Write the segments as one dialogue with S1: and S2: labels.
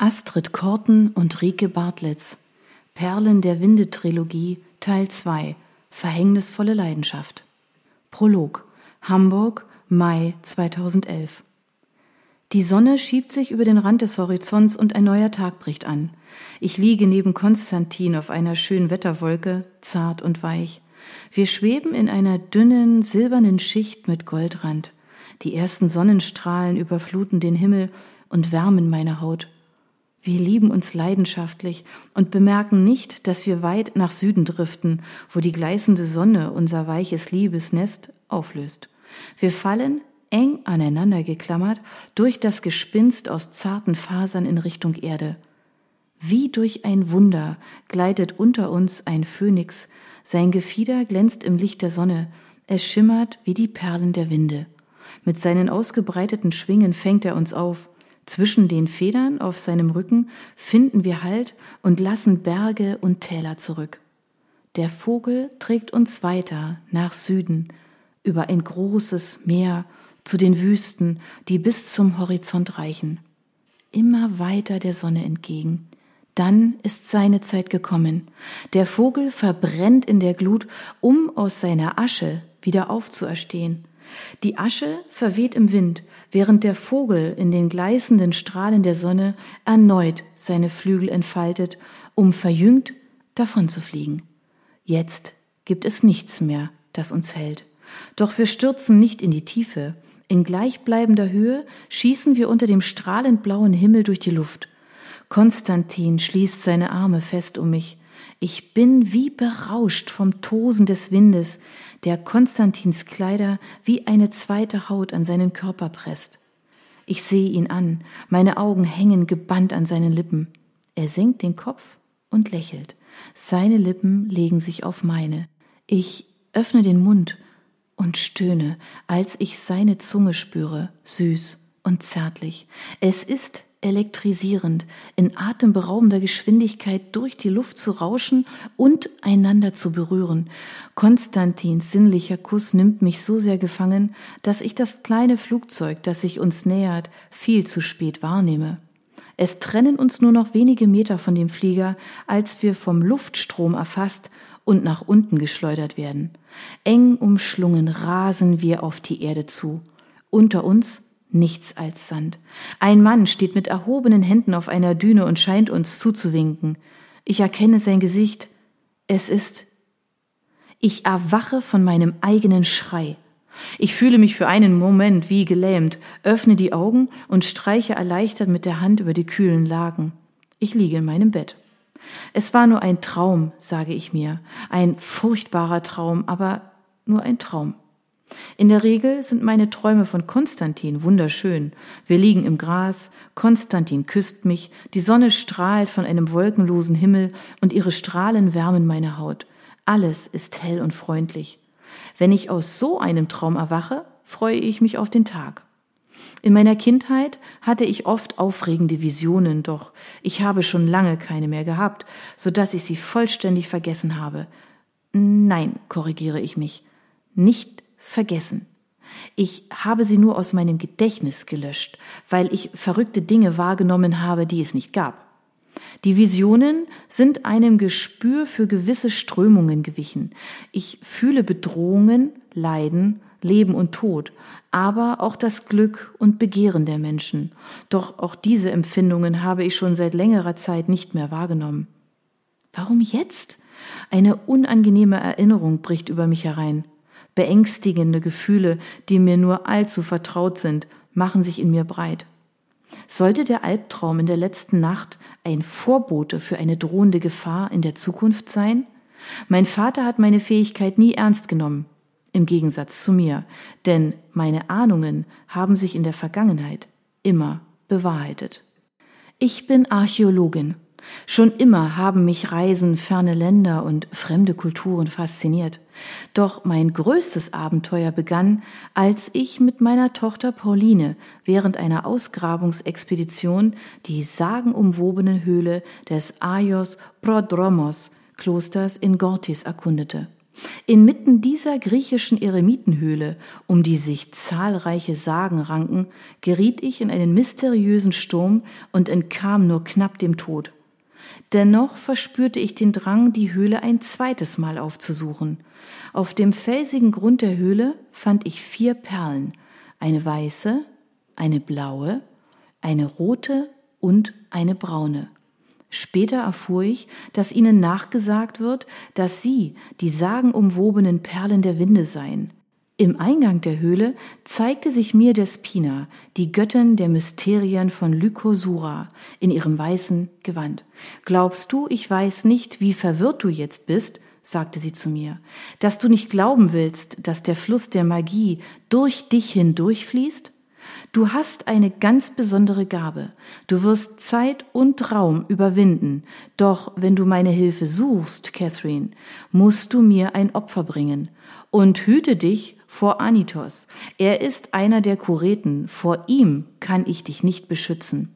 S1: Astrid Korten und Rike Bartlitz Perlen der Winde Trilogie Teil 2 Verhängnisvolle Leidenschaft Prolog Hamburg Mai 2011 Die Sonne schiebt sich über den Rand des Horizonts und ein neuer Tag bricht an. Ich liege neben Konstantin auf einer schönen Wetterwolke, zart und weich. Wir schweben in einer dünnen, silbernen Schicht mit Goldrand. Die ersten Sonnenstrahlen überfluten den Himmel und wärmen meine Haut. Wir lieben uns leidenschaftlich und bemerken nicht, dass wir weit nach Süden driften, wo die gleißende Sonne unser weiches Liebesnest auflöst. Wir fallen, eng aneinander geklammert, durch das Gespinst aus zarten Fasern in Richtung Erde. Wie durch ein Wunder gleitet unter uns ein Phönix, sein Gefieder glänzt im Licht der Sonne, es schimmert wie die Perlen der Winde. Mit seinen ausgebreiteten Schwingen fängt er uns auf, zwischen den Federn auf seinem Rücken finden wir Halt und lassen Berge und Täler zurück. Der Vogel trägt uns weiter nach Süden, über ein großes Meer, zu den Wüsten, die bis zum Horizont reichen. Immer weiter der Sonne entgegen. Dann ist seine Zeit gekommen. Der Vogel verbrennt in der Glut, um aus seiner Asche wieder aufzuerstehen. Die Asche verweht im Wind, während der Vogel in den gleißenden Strahlen der Sonne erneut seine Flügel entfaltet, um verjüngt davonzufliegen. Jetzt gibt es nichts mehr, das uns hält. Doch wir stürzen nicht in die Tiefe. In gleichbleibender Höhe schießen wir unter dem strahlend blauen Himmel durch die Luft. Konstantin schließt seine Arme fest um mich. Ich bin wie berauscht vom Tosen des Windes, der Konstantins Kleider wie eine zweite Haut an seinen Körper presst. Ich sehe ihn an, meine Augen hängen gebannt an seinen Lippen. Er senkt den Kopf und lächelt. Seine Lippen legen sich auf meine. Ich öffne den Mund und stöhne, als ich seine Zunge spüre, süß und zärtlich. Es ist elektrisierend, in atemberaubender Geschwindigkeit durch die Luft zu rauschen und einander zu berühren. Konstantins sinnlicher Kuss nimmt mich so sehr gefangen, dass ich das kleine Flugzeug, das sich uns nähert, viel zu spät wahrnehme. Es trennen uns nur noch wenige Meter von dem Flieger, als wir vom Luftstrom erfasst und nach unten geschleudert werden. Eng umschlungen rasen wir auf die Erde zu. Unter uns nichts als Sand. Ein Mann steht mit erhobenen Händen auf einer Düne und scheint uns zuzuwinken. Ich erkenne sein Gesicht. Es ist. Ich erwache von meinem eigenen Schrei. Ich fühle mich für einen Moment wie gelähmt, öffne die Augen und streiche erleichtert mit der Hand über die kühlen Lagen. Ich liege in meinem Bett. Es war nur ein Traum, sage ich mir, ein furchtbarer Traum, aber nur ein Traum. In der Regel sind meine Träume von Konstantin wunderschön. Wir liegen im Gras, Konstantin küsst mich, die Sonne strahlt von einem wolkenlosen Himmel und ihre Strahlen wärmen meine Haut. Alles ist hell und freundlich. Wenn ich aus so einem Traum erwache, freue ich mich auf den Tag. In meiner Kindheit hatte ich oft aufregende Visionen, doch ich habe schon lange keine mehr gehabt, so dass ich sie vollständig vergessen habe. Nein, korrigiere ich mich, nicht vergessen. Ich habe sie nur aus meinem Gedächtnis gelöscht, weil ich verrückte Dinge wahrgenommen habe, die es nicht gab. Die Visionen sind einem Gespür für gewisse Strömungen gewichen. Ich fühle Bedrohungen, Leiden, Leben und Tod, aber auch das Glück und Begehren der Menschen. Doch auch diese Empfindungen habe ich schon seit längerer Zeit nicht mehr wahrgenommen. Warum jetzt? Eine unangenehme Erinnerung bricht über mich herein. Beängstigende Gefühle, die mir nur allzu vertraut sind, machen sich in mir breit. Sollte der Albtraum in der letzten Nacht ein Vorbote für eine drohende Gefahr in der Zukunft sein? Mein Vater hat meine Fähigkeit nie ernst genommen, im Gegensatz zu mir, denn meine Ahnungen haben sich in der Vergangenheit immer bewahrheitet. Ich bin Archäologin Schon immer haben mich Reisen, ferne Länder und fremde Kulturen fasziniert. Doch mein größtes Abenteuer begann, als ich mit meiner Tochter Pauline während einer Ausgrabungsexpedition die sagenumwobene Höhle des Aios Prodromos Klosters in Gortis erkundete. Inmitten dieser griechischen Eremitenhöhle, um die sich zahlreiche Sagen ranken, geriet ich in einen mysteriösen Sturm und entkam nur knapp dem Tod. Dennoch verspürte ich den Drang, die Höhle ein zweites Mal aufzusuchen. Auf dem felsigen Grund der Höhle fand ich vier Perlen, eine weiße, eine blaue, eine rote und eine braune. Später erfuhr ich, dass ihnen nachgesagt wird, dass sie die sagenumwobenen Perlen der Winde seien. Im Eingang der Höhle zeigte sich mir Despina, die Göttin der Mysterien von Lykosura, in ihrem weißen Gewand. Glaubst du, ich weiß nicht, wie verwirrt du jetzt bist? sagte sie zu mir, dass du nicht glauben willst, dass der Fluss der Magie durch dich hindurchfließt? Du hast eine ganz besondere Gabe. Du wirst Zeit und Raum überwinden. Doch wenn du meine Hilfe suchst, Catherine, musst du mir ein Opfer bringen. Und hüte dich vor Anitos. Er ist einer der Kureten. Vor ihm kann ich dich nicht beschützen.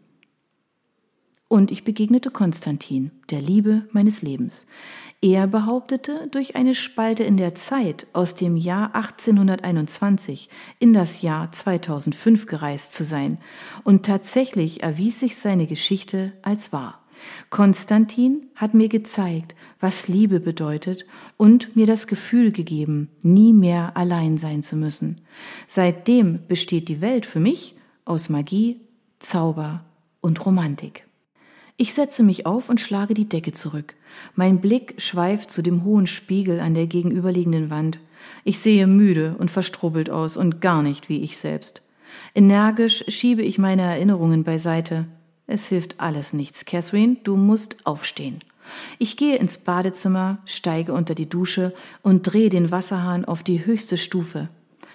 S1: Und ich begegnete Konstantin, der Liebe meines Lebens. Er behauptete, durch eine Spalte in der Zeit aus dem Jahr 1821 in das Jahr 2005 gereist zu sein, und tatsächlich erwies sich seine Geschichte als wahr. Konstantin hat mir gezeigt, was Liebe bedeutet und mir das Gefühl gegeben, nie mehr allein sein zu müssen. Seitdem besteht die Welt für mich aus Magie, Zauber und Romantik. Ich setze mich auf und schlage die Decke zurück. Mein Blick schweift zu dem hohen Spiegel an der gegenüberliegenden Wand. Ich sehe müde und verstrubbelt aus und gar nicht wie ich selbst. Energisch schiebe ich meine Erinnerungen beiseite. Es hilft alles nichts, Catherine, du musst aufstehen. Ich gehe ins Badezimmer, steige unter die Dusche und drehe den Wasserhahn auf die höchste Stufe.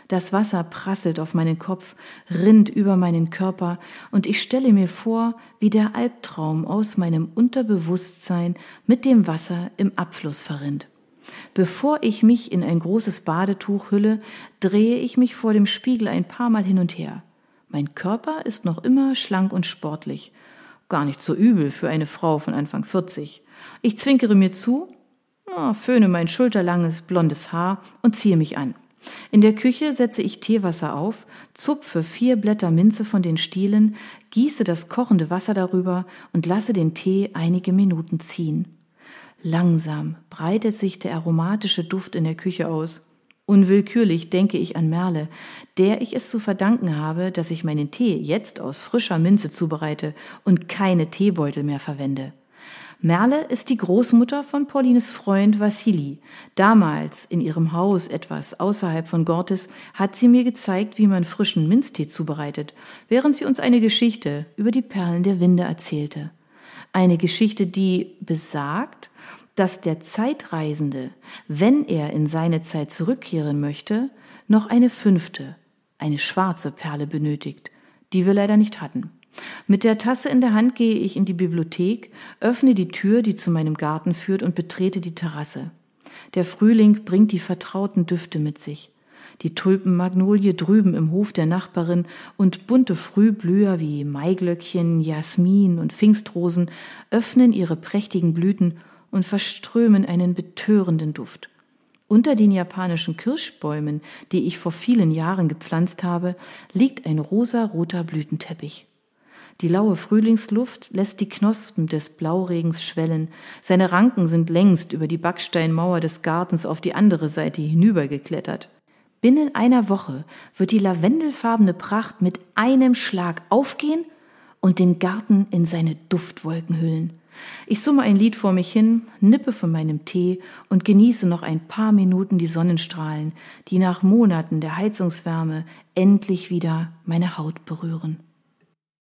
S1: Das Wasser prasselt auf meinen Kopf, rinnt über meinen Körper, und ich stelle mir vor, wie der Albtraum aus meinem Unterbewusstsein mit dem Wasser im Abfluss verrinnt. Bevor ich mich in ein großes Badetuch hülle, drehe ich mich vor dem Spiegel ein paar Mal hin und her. Mein Körper ist noch immer schlank und sportlich. Gar nicht so übel für eine Frau von Anfang 40. Ich zwinkere mir zu, föhne mein schulterlanges blondes Haar und ziehe mich an. In der Küche setze ich Teewasser auf, zupfe vier Blätter Minze von den Stielen, gieße das kochende Wasser darüber und lasse den Tee einige Minuten ziehen. Langsam breitet sich der aromatische Duft in der Küche aus. Unwillkürlich denke ich an Merle, der ich es zu verdanken habe, dass ich meinen Tee jetzt aus frischer Minze zubereite und keine Teebeutel mehr verwende. Merle ist die Großmutter von Paulines Freund Vassili. Damals in ihrem Haus etwas außerhalb von Gortes hat sie mir gezeigt, wie man frischen Minztee zubereitet, während sie uns eine Geschichte über die Perlen der Winde erzählte. Eine Geschichte, die besagt, dass der Zeitreisende, wenn er in seine Zeit zurückkehren möchte, noch eine fünfte, eine schwarze Perle benötigt, die wir leider nicht hatten. Mit der Tasse in der Hand gehe ich in die Bibliothek, öffne die Tür, die zu meinem Garten führt, und betrete die Terrasse. Der Frühling bringt die vertrauten Düfte mit sich. Die Tulpenmagnolie drüben im Hof der Nachbarin und bunte Frühblüher wie Maiglöckchen, Jasmin und Pfingstrosen öffnen ihre prächtigen Blüten und verströmen einen betörenden Duft. Unter den japanischen Kirschbäumen, die ich vor vielen Jahren gepflanzt habe, liegt ein rosa-roter Blütenteppich. Die laue Frühlingsluft lässt die Knospen des Blauregens schwellen. Seine Ranken sind längst über die Backsteinmauer des Gartens auf die andere Seite hinübergeklettert. Binnen einer Woche wird die lavendelfarbene Pracht mit einem Schlag aufgehen und den Garten in seine Duftwolken hüllen. Ich summe ein Lied vor mich hin, nippe von meinem Tee und genieße noch ein paar Minuten die Sonnenstrahlen, die nach Monaten der Heizungswärme endlich wieder meine Haut berühren.